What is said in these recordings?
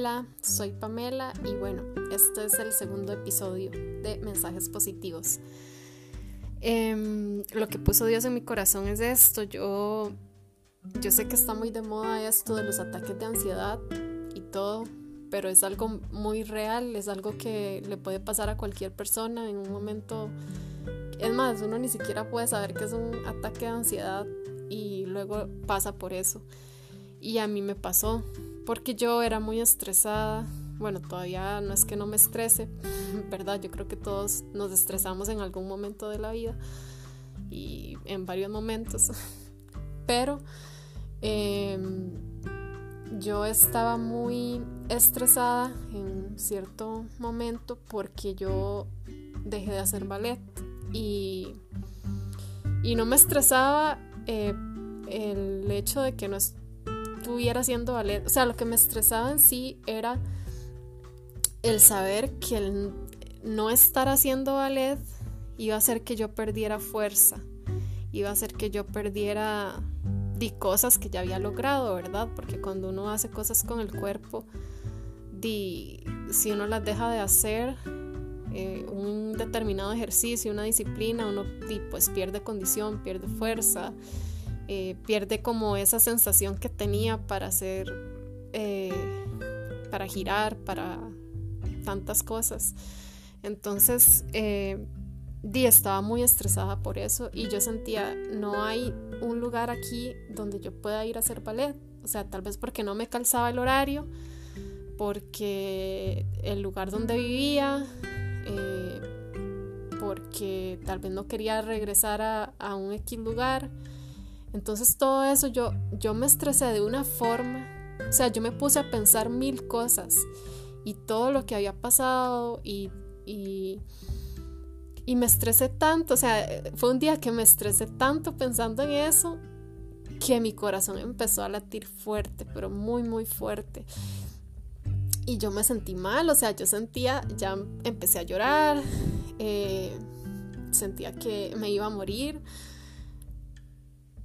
Hola, soy Pamela y bueno, este es el segundo episodio de Mensajes Positivos. Em, lo que puso Dios en mi corazón es esto. Yo, yo sé que está muy de moda esto de los ataques de ansiedad y todo, pero es algo muy real, es algo que le puede pasar a cualquier persona en un momento. Es más, uno ni siquiera puede saber que es un ataque de ansiedad y luego pasa por eso. Y a mí me pasó porque yo era muy estresada. Bueno, todavía no es que no me estrese, ¿verdad? Yo creo que todos nos estresamos en algún momento de la vida y en varios momentos. Pero em, yo estaba muy estresada en cierto momento porque yo dejé de hacer ballet y, y no me estresaba eh, el hecho de que no, estuviera haciendo ballet. O sea, lo que me estresaba en sí era el saber que el no estar haciendo ballet iba a hacer que yo perdiera fuerza, iba a hacer que yo perdiera di cosas que ya había logrado, ¿verdad? Porque cuando uno hace cosas con el cuerpo, di, si uno las deja de hacer, eh, un determinado ejercicio, una disciplina, uno di, pues pierde condición, pierde fuerza, eh, pierde como esa sensación que tenía para hacer, eh, para girar, para tantas cosas. Entonces, eh, estaba muy estresada por eso y yo sentía, no hay un lugar aquí donde yo pueda ir a hacer ballet. O sea, tal vez porque no me calzaba el horario, porque el lugar donde vivía, porque tal vez no quería regresar a, a un X lugar. Entonces todo eso yo, yo me estresé de una forma, o sea, yo me puse a pensar mil cosas y todo lo que había pasado y, y, y me estresé tanto, o sea, fue un día que me estresé tanto pensando en eso que mi corazón empezó a latir fuerte, pero muy, muy fuerte. Y yo me sentí mal, o sea, yo sentía, ya empecé a llorar, eh, sentía que me iba a morir.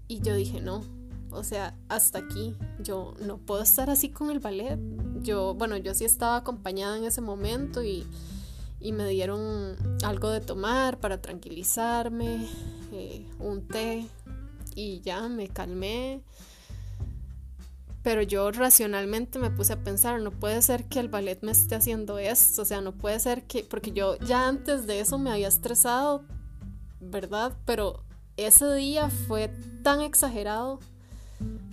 Y yo dije, no, o sea, hasta aquí, yo no puedo estar así con el ballet. Yo, bueno, yo sí estaba acompañada en ese momento y, me dieron algo de tomar para tranquilizarme, eh, un té y ya me calmé. Pero yo racionalmente me puse a pensar, no puede ser que el ballet me esté haciendo esto, o sea, no puede ser que, porque yo ya antes de eso me había estresado, ¿verdad? Pero ese día fue tan exagerado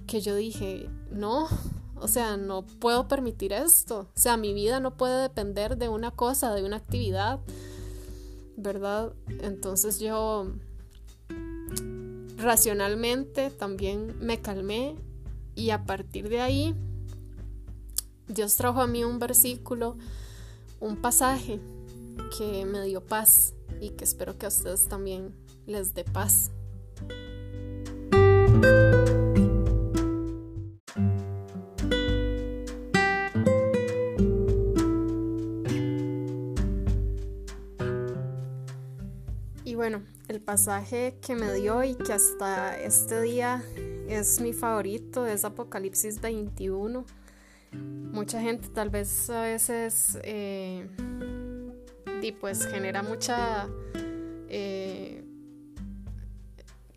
que yo dije, no, o sea, no puedo permitir esto. O sea, mi vida no puede depender de una cosa, de una actividad, ¿verdad? Entonces yo racionalmente también me calmé y a partir de ahí Dios trajo a mí un versículo, un pasaje que me dio paz y que espero que a ustedes también les dé paz. Y bueno, el pasaje que me dio y que hasta este día es mi favorito es Apocalipsis 21. Mucha gente tal vez a veces eh, y pues genera mucha eh,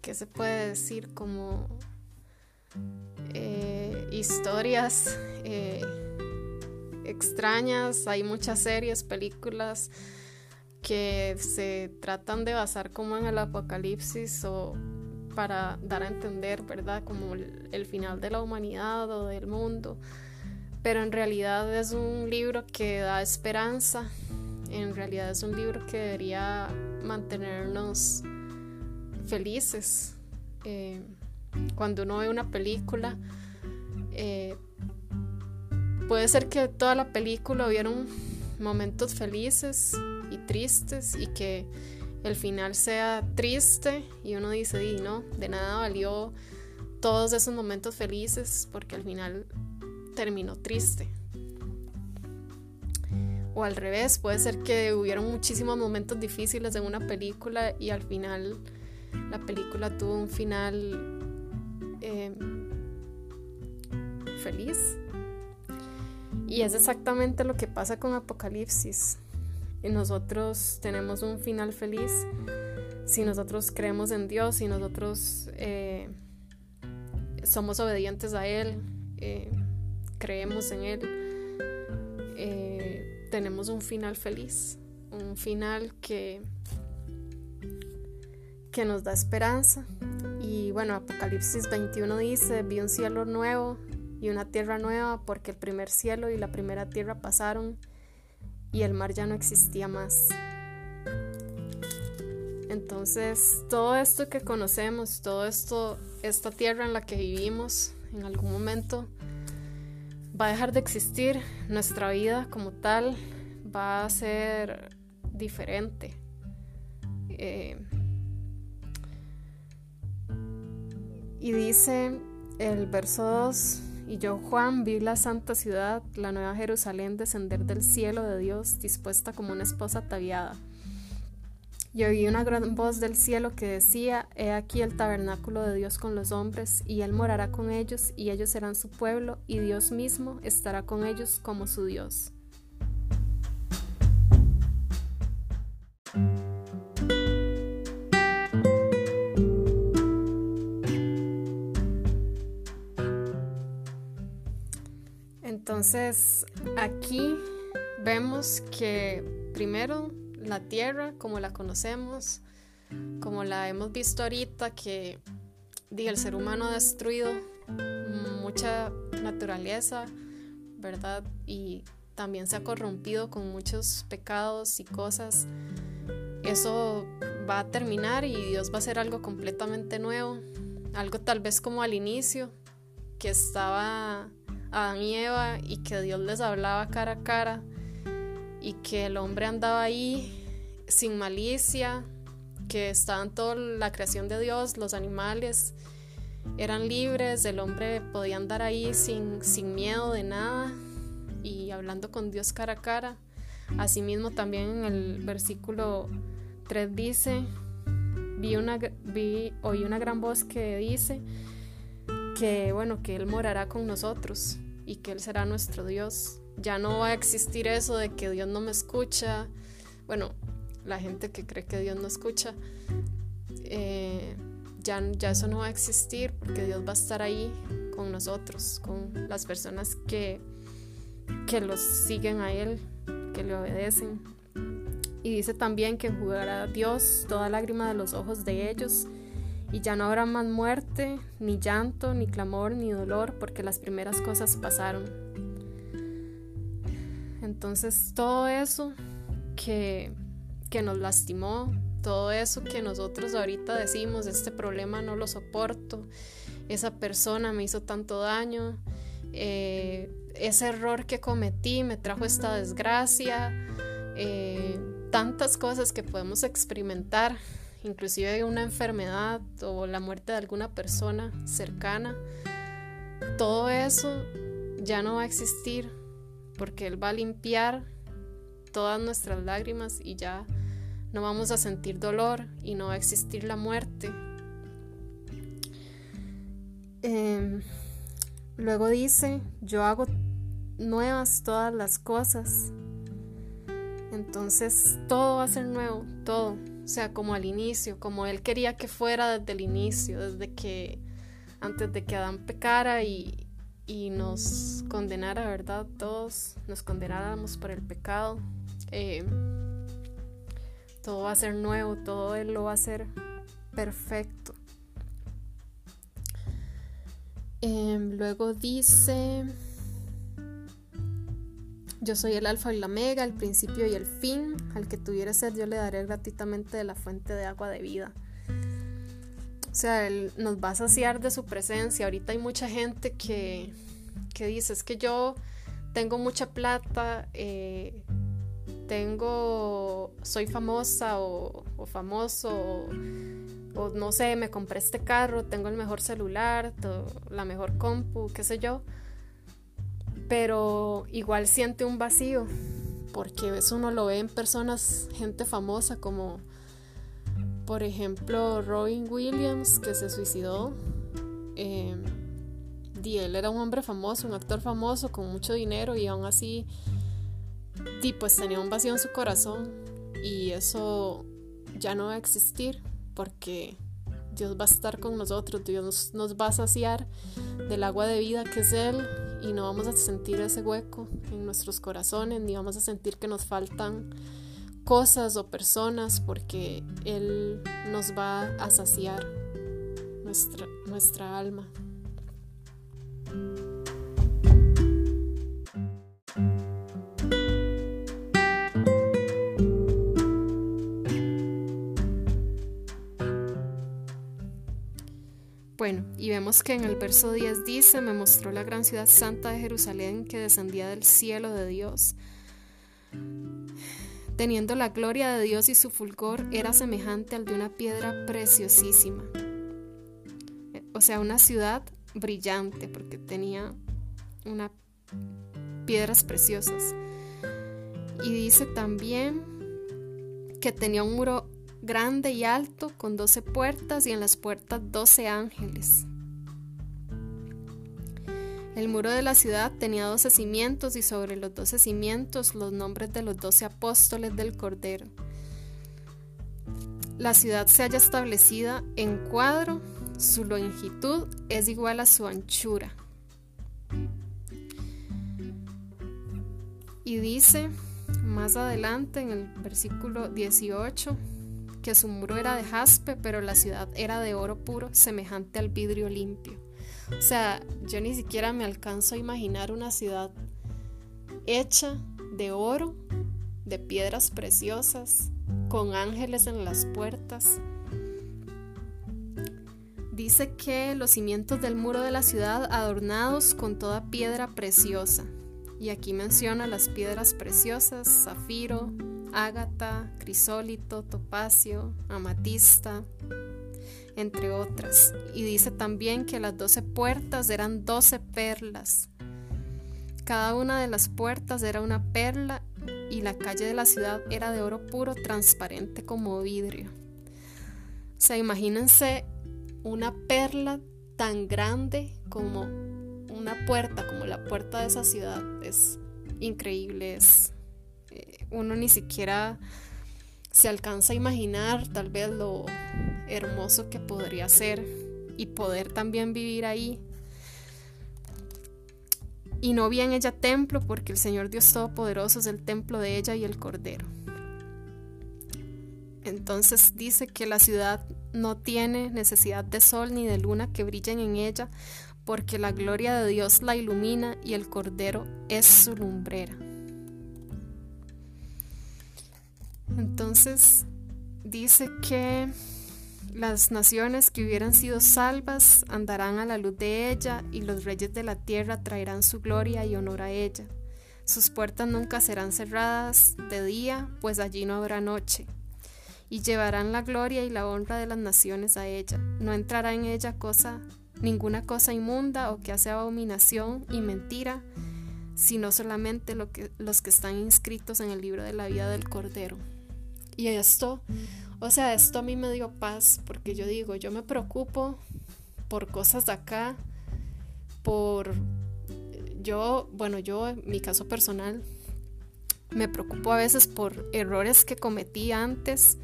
¿qué se puede decir? Como eh, historias eh, extrañas, hay muchas series, películas que se tratan de basar como en el apocalipsis o para dar a entender, ¿verdad? Como el final de la humanidad o del mundo. Pero en realidad es un libro que da esperanza, en realidad es un libro que debería mantenernos felices. Eh, cuando uno ve una película, eh, puede ser que toda la película hubieron momentos felices y tristes y que el final sea triste y uno dice, y no, de nada valió todos esos momentos felices porque al final terminó triste. O al revés, puede ser que hubieron muchísimos momentos difíciles en una película y al final la película tuvo un final eh, feliz. Y es exactamente lo que pasa con Apocalipsis. Y nosotros tenemos un final feliz si nosotros creemos en Dios, si nosotros eh, somos obedientes a Él, eh, creemos en Él, tenemos un final feliz, un final que, que nos da esperanza. Y bueno, Apocalipsis 21 dice, vi un cielo nuevo y una tierra nueva porque el primer cielo y la primera tierra pasaron y el mar ya no existía más. Entonces, todo esto que conocemos, todo esto, esta tierra en la que vivimos, en algún momento va a dejar de existir. Nuestra vida como tal va a ser diferente. Eh, y dice el verso 2, y yo Juan vi la santa ciudad, la nueva Jerusalén, descender del cielo de Dios, dispuesta como una esposa ataviada y oí una gran voz del cielo que decía, He aquí el tabernáculo de Dios con los hombres, y Él morará con ellos, y ellos serán su pueblo, y Dios mismo estará con ellos como su Dios. Entonces, aquí vemos que primero la tierra como la conocemos, como la hemos visto ahorita, que el ser humano ha destruido mucha naturaleza, ¿verdad? Y también se ha corrompido con muchos pecados y cosas. Eso va a terminar y Dios va a hacer algo completamente nuevo, algo tal vez como al inicio, que estaba Adán y Eva y que Dios les hablaba cara a cara y que el hombre andaba ahí sin malicia, que estaban toda la creación de Dios, los animales eran libres, el hombre podía andar ahí sin, sin miedo de nada y hablando con Dios cara a cara. Asimismo también en el versículo 3 dice, vi una, vi, oí una gran voz que dice que bueno, que Él morará con nosotros y que Él será nuestro Dios ya no va a existir eso de que Dios no me escucha. Bueno, la gente que cree que Dios no escucha, eh, ya, ya eso no va a existir porque Dios va a estar ahí con nosotros, con las personas que, que los siguen a Él, que le obedecen. Y dice también que jugará Dios toda lágrima de los ojos de ellos. Y ya no habrá más muerte, ni llanto, ni clamor, ni dolor, porque las primeras cosas pasaron. Entonces todo eso que, que nos lastimó, todo eso que nosotros ahorita decimos, este problema no lo soporto, esa persona me hizo tanto daño, eh, ese error que cometí me trajo esta desgracia, eh, tantas cosas que podemos experimentar, inclusive una enfermedad o la muerte de alguna persona cercana, todo eso ya no va a existir porque Él va a limpiar todas nuestras lágrimas y ya no vamos a sentir dolor y no va a existir la muerte. Em, luego dice, yo hago nuevas todas las cosas. Entonces todo va a ser nuevo, todo. O sea, como al inicio, como Él quería que fuera desde el inicio, desde que antes de que Adán pecara y, y nos condenara, ¿verdad? Todos nos condenáramos por el pecado. Eh, todo va a ser nuevo, todo Él lo va a hacer perfecto. Em, luego dice, yo soy el alfa y la mega, el principio y el fin, al que tuviera sed yo le daré gratuitamente de la fuente de agua de vida. O sea, Él nos va a saciar de su presencia. Ahorita hay mucha gente que, que dice, es que yo tengo mucha plata, eh, tengo, soy famosa o, famoso, o, no sé, me compré este carro, tengo el mejor celular, la mejor compu, qué sé yo. Pero igual siente un vacío, porque eso uno lo ve en personas, gente famosa como por ejemplo, Robin Williams, que se suicidó, em, di, él era un hombre famoso, un actor famoso con mucho dinero y aún así, di, pues tenía un vacío en su corazón y eso ya no va a existir porque Dios va a estar con nosotros, Dios nos, va a saciar del agua de vida que es Él y no vamos a sentir ese hueco en nuestros corazones, ni vamos a sentir que nos faltan cosas o personas porque Él nos va a saciar nuestra, nuestra alma. Bueno, y vemos que en el verso 10 dice, me mostró la gran ciudad santa de Jerusalén que descendía del cielo de Dios. Teniendo la gloria de Dios y su fulgor era semejante al de una piedra preciosísima. O sea, una ciudad brillante porque tenía una piedras preciosas. Y dice también que tenía un muro grande y alto, con doce puertas y en las puertas doce ángeles. El muro de la ciudad tenía doce cimientos y sobre los doce cimientos los nombres de los doce apóstoles del Cordero. La ciudad se halla establecida en cuadro, su longitud es igual a su anchura. Y dice más adelante en el versículo 18, que su muro era de jaspe, pero la ciudad era de oro puro, semejante al vidrio limpio. O sea, yo ni siquiera me alcanzo a imaginar una ciudad hecha de oro, de piedras preciosas, con ángeles en las puertas. Dice que los cimientos del muro de la ciudad adornados con toda piedra preciosa. Y aquí menciona las piedras preciosas, zafiro, ágata, crisólito, topacio, amatista, entre otras. Y dice también que las doce puertas eran doce perlas. Cada una de las puertas era una perla y la calle de la ciudad era de oro puro, transparente como vidrio. O sea, imagínense una perla tan grande como una puerta, como la puerta de esa ciudad. Es increíble, es uno ni siquiera se alcanza a imaginar tal vez lo hermoso que podría ser y poder también vivir ahí. Y no vi en ella templo porque el Señor Dios Todopoderoso es el templo de ella y el Cordero. Entonces dice que la ciudad no tiene necesidad de sol ni de luna que brillen en ella, porque la gloria de Dios la ilumina y el Cordero es su lumbrera. Entonces dice que las naciones que hubieran sido salvas andarán a la luz de ella y los reyes de la tierra traerán su gloria y honor a ella. Sus puertas nunca serán cerradas de día, pues allí no habrá noche. Y llevarán la gloria y la honra de las naciones a ella. No entrará en ella cosa, ninguna cosa inmunda o que hace abominación y mentira, sino solamente lo que, los que están inscritos en el libro de la vida del Cordero. Y esto, o sea, esto a mí me dio paz porque yo digo, yo me preocupo por cosas de acá, por yo, bueno, yo en mi caso personal me preocupo a veces por errores que cometí antes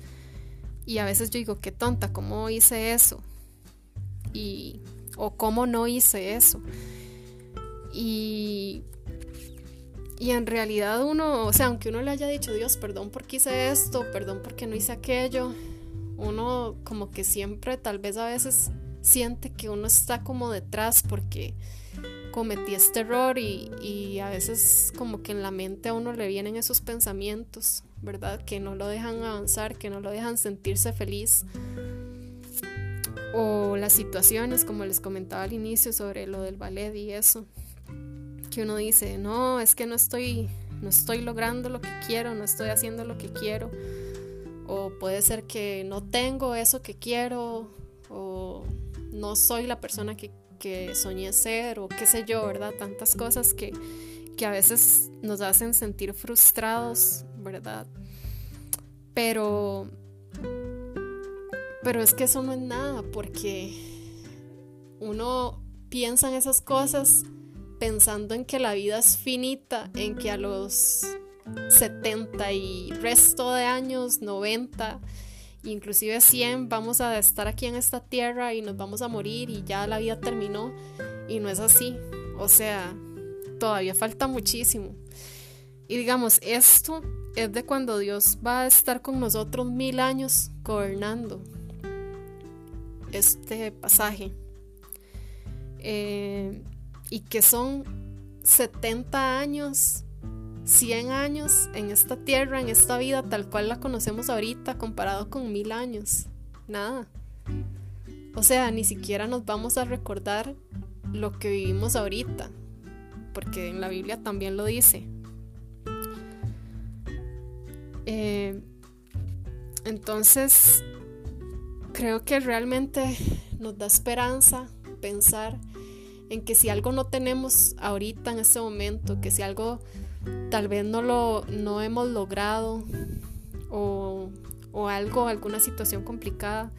y a veces yo digo, qué tonta, ¿cómo hice eso? Y o cómo no hice eso. Y y en realidad uno, o sea, aunque uno le haya dicho, Dios, perdón porque hice esto, perdón porque no hice aquello, uno como que siempre tal vez a veces siente que uno está como detrás porque cometí este error y, y, a veces como que en la mente a uno le vienen esos pensamientos, ¿verdad? Que no lo dejan avanzar, que no lo dejan sentirse feliz. O las situaciones, como les comentaba al inicio sobre lo del ballet y eso que uno dice, no, es que no estoy, no estoy logrando lo que quiero, no estoy haciendo lo que quiero, o puede ser que no tengo eso que quiero, o no soy la persona que, que soñé ser, o qué sé yo, ¿verdad? Tantas cosas que, que a veces nos hacen sentir frustrados, ¿verdad? Pero, pero es que eso no es nada, porque uno piensan esas cosas pensando en que la vida es finita, en que a los 70 y resto de años, 90, inclusive 100, vamos a estar aquí en esta tierra y nos vamos a morir y ya la vida terminó. Y no es así. O sea, todavía falta muchísimo. Y digamos, esto es de cuando Dios va a estar con nosotros mil años gobernando este pasaje. Eh, y que son 70 años, 100 años en esta tierra, en esta vida tal cual la conocemos ahorita, comparado con mil años. Nada. O sea, ni siquiera nos vamos a recordar lo que vivimos ahorita, porque en la Biblia también lo dice. Eh, entonces, creo que realmente nos da esperanza pensar en que si algo no tenemos ahorita en este momento, que si algo tal vez no lo no hemos logrado o, o algo, alguna situación complicada,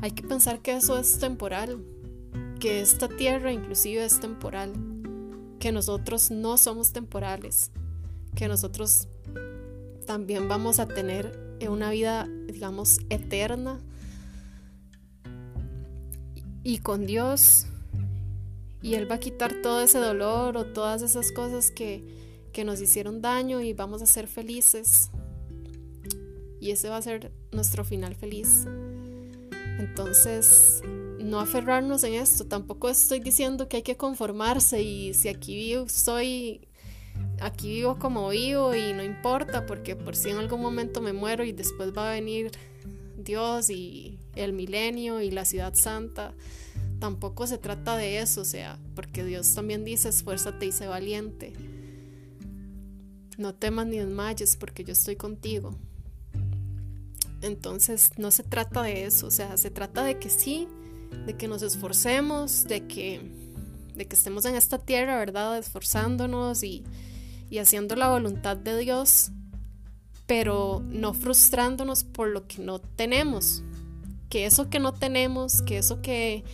hay que pensar que eso es temporal, que esta tierra inclusive es temporal, que nosotros no somos temporales, que nosotros también vamos a tener una vida, digamos, eterna. Y con Dios y Él va a quitar todo ese dolor o todas esas cosas que, nos hicieron daño y vamos a ser felices. Y ese va a ser nuestro final feliz. Entonces, no aferrarnos en esto. Tampoco estoy diciendo que hay que conformarse y si aquí vivo, soy, aquí vivo como vivo y no importa porque por si en algún momento me muero y después va a venir Dios y el milenio y la ciudad santa tampoco se trata de eso, o sea, porque Dios también dice, esfuérzate y sé valiente. No temas ni desmayes porque yo estoy contigo. Entonces no se trata de eso, o sea, se trata de que sí, de que nos esforcemos, de que, de que estemos en esta tierra, ¿verdad? Esforzándonos y, y haciendo la voluntad de Dios, pero no frustrándonos por lo que no tenemos. Que eso que no tenemos, que eso que,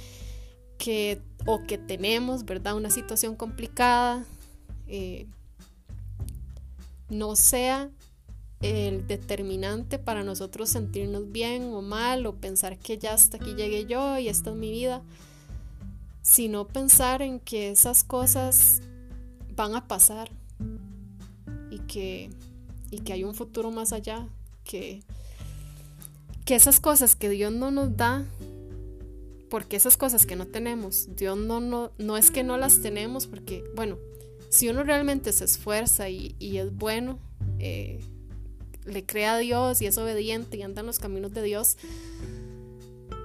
que o que tenemos, ¿verdad? Una situación complicada, eh, no sea el determinante para nosotros sentirnos bien o mal o pensar que ya hasta aquí llegué yo y esta es mi vida, sino pensar en que esas cosas van a pasar y que, y que hay un futuro más allá, que, que esas cosas que Dios no nos da porque esas cosas que no tenemos, Dios no, no, no es que no las tenemos, porque, bueno, si uno realmente se esfuerza y, es bueno, eh, le crea a Dios y es obediente y anda en los caminos de Dios,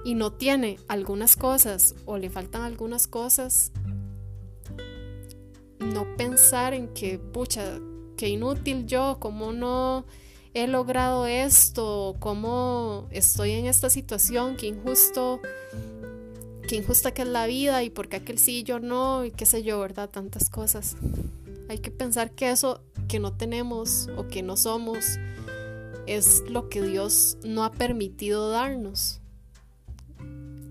y no tiene algunas cosas o le faltan algunas cosas, no pensar en que, pucha, qué inútil yo, cómo no he logrado esto, cómo estoy en esta situación, qué injusto qué injusta que es la vida y por qué aquel sí y yo no y qué sé yo, ¿verdad? Tantas cosas. Hay que pensar que eso que no tenemos o que no somos es lo que Dios no ha permitido darnos.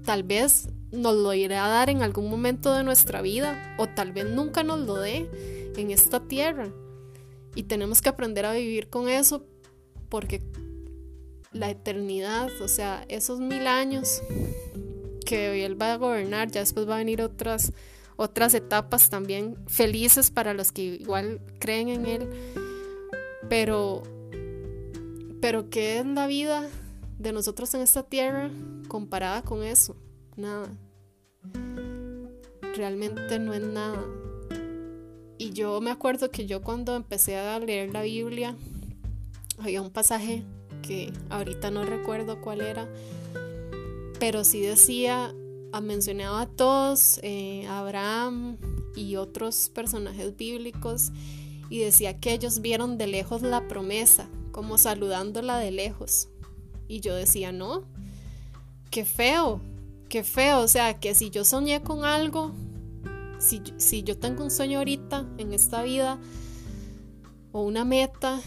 Tal vez nos lo irá a dar en algún momento de nuestra vida o tal vez nunca nos lo dé en esta tierra. Y tenemos que aprender a vivir con eso porque la eternidad, o sea, esos mil años que Él va a gobernar, ya después va a venir otras, otras etapas también felices para los que igual creen en Él. Pero, pero ¿qué es la vida de nosotros en esta tierra comparada con eso? Nada. Realmente no es nada. Y yo me acuerdo que yo cuando empecé a leer la Biblia, había un pasaje que ahorita no recuerdo cuál era, pero sí decía, mencionaba a todos, eh, Abraham y otros personajes bíblicos, y decía que ellos vieron de lejos la promesa, como saludándola de lejos. Y yo decía, no, qué feo, qué feo, o sea, que si yo soñé con algo, si, si yo tengo un sueño ahorita en esta vida, o una meta,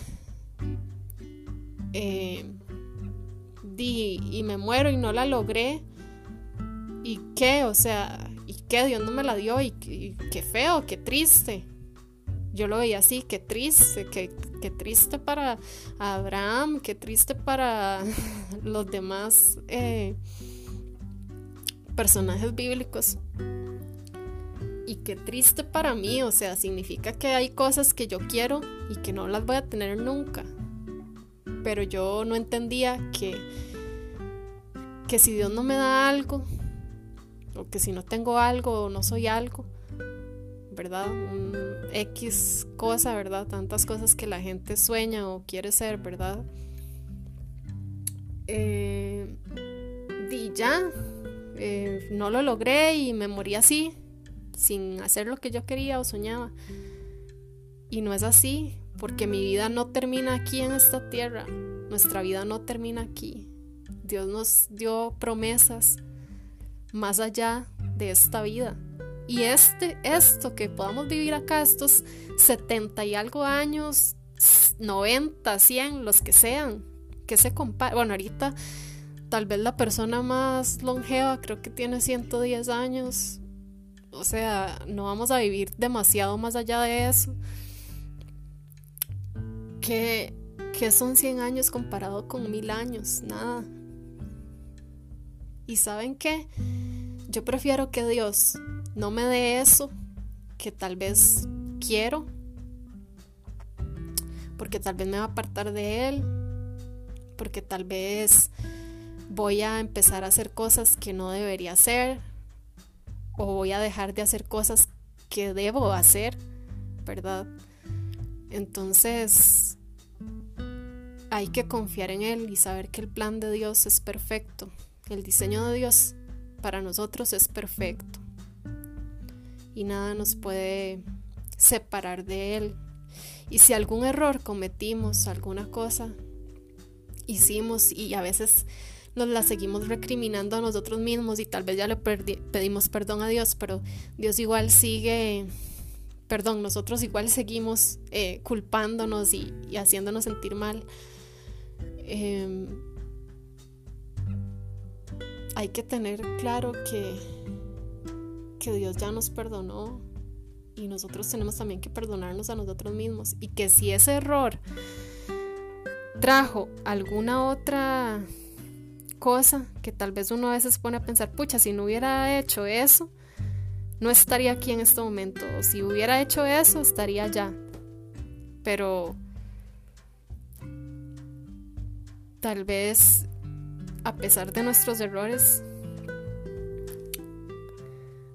eh, y me muero y no la logré, ¿y qué? O sea, ¿y qué? qué? Dios no me la dio y, qué feo, qué triste. Yo lo veía así, qué triste, qué, triste para Abraham, qué triste para los demás eh, personajes bíblicos. Y qué triste para mí, o sea, significa que hay cosas que yo quiero y que no las voy a tener nunca. Pero yo no entendía que, que si Dios no me da algo, o que si no tengo algo o no soy algo, ¿verdad? Un X cosa, ¿verdad? Tantas cosas que la gente sueña o quiere ser, ¿verdad? Eh, y ya, eh, no lo logré y me morí así, sin hacer lo que yo quería o soñaba. Y no es así, porque mi vida no termina aquí en esta tierra, nuestra vida no termina aquí. Dios nos dio promesas más allá de esta vida. Y este, esto que podamos vivir acá, estos 70 y algo años, 90, 100, los que sean, que se compara. Bueno, ahorita tal vez la persona más longeva creo que tiene 110 años. O sea, no vamos a vivir demasiado más allá de eso. Que, son 100 años comparado con mil años, nada. ¿Y saben qué? Yo prefiero que Dios no me dé eso que tal vez quiero, porque tal vez me va a apartar de Él, porque tal vez voy a empezar a hacer cosas que no debería hacer o voy a dejar de hacer cosas que debo hacer, ¿verdad? Entonces hay que confiar en Él y saber que el plan de Dios es perfecto, el diseño de Dios para nosotros es perfecto y nada nos puede separar de Él. Y si algún error cometimos, alguna cosa hicimos y a veces nos la seguimos recriminando a nosotros mismos y tal vez ya le pedimos perdón a Dios, pero Dios igual sigue, perdón, nosotros igual seguimos eh, culpándonos y, haciéndonos sentir mal. Em, hay que tener claro que, que Dios ya nos perdonó y nosotros tenemos también que perdonarnos a nosotros mismos y que si ese error trajo alguna otra cosa que tal vez uno a veces pone a pensar, pucha, si no hubiera hecho eso, no estaría aquí en este momento. O si hubiera hecho eso, estaría allá. Pero tal vez, a pesar de nuestros errores,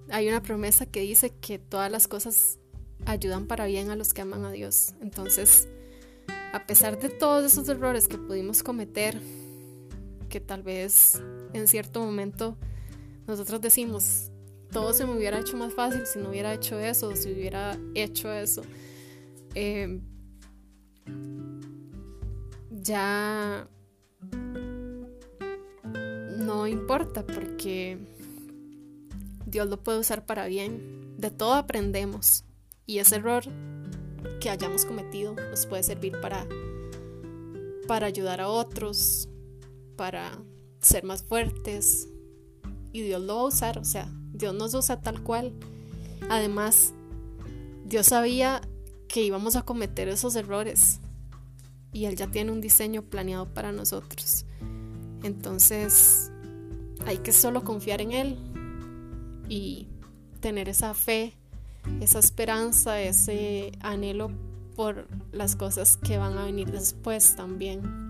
hay una promesa que dice que todas las cosas ayudan para bien a los que aman a Dios. Entonces, a pesar de todos esos errores que pudimos cometer, que tal vez en cierto momento nosotros decimos, todo se me hubiera hecho más fácil si no hubiera hecho eso, si hubiera hecho eso. Em, ya no importa porque Dios lo puede usar para bien. De todo aprendemos y ese error que hayamos cometido nos puede servir para para ayudar a otros, para ser más fuertes y Dios lo va a usar, o sea, Dios nos usa tal cual. Además, Dios sabía que íbamos a cometer esos errores y Él ya tiene un diseño planeado para nosotros. Entonces, hay que solo confiar en Él y tener esa fe, esa esperanza, ese anhelo por las cosas que van a venir después también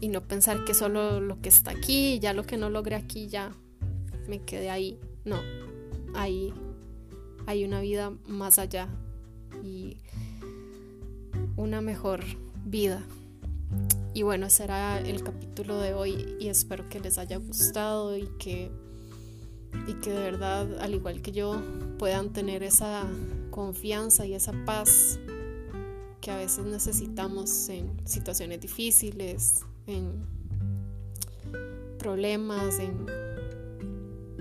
y no pensar que solo lo que está aquí, ya lo que no logré aquí, ya me quedé ahí. No, ahí hay una vida más allá y una mejor vida. Y bueno, ese era el capítulo de hoy y espero que les haya gustado y que, y que de verdad, al igual que yo, puedan tener esa confianza y esa paz que a veces necesitamos en situaciones difíciles, en problemas, en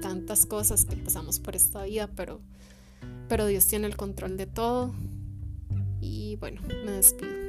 tantas cosas que pasamos por esta vida, pero, pero Dios tiene el control de todo. Y bueno, me despido.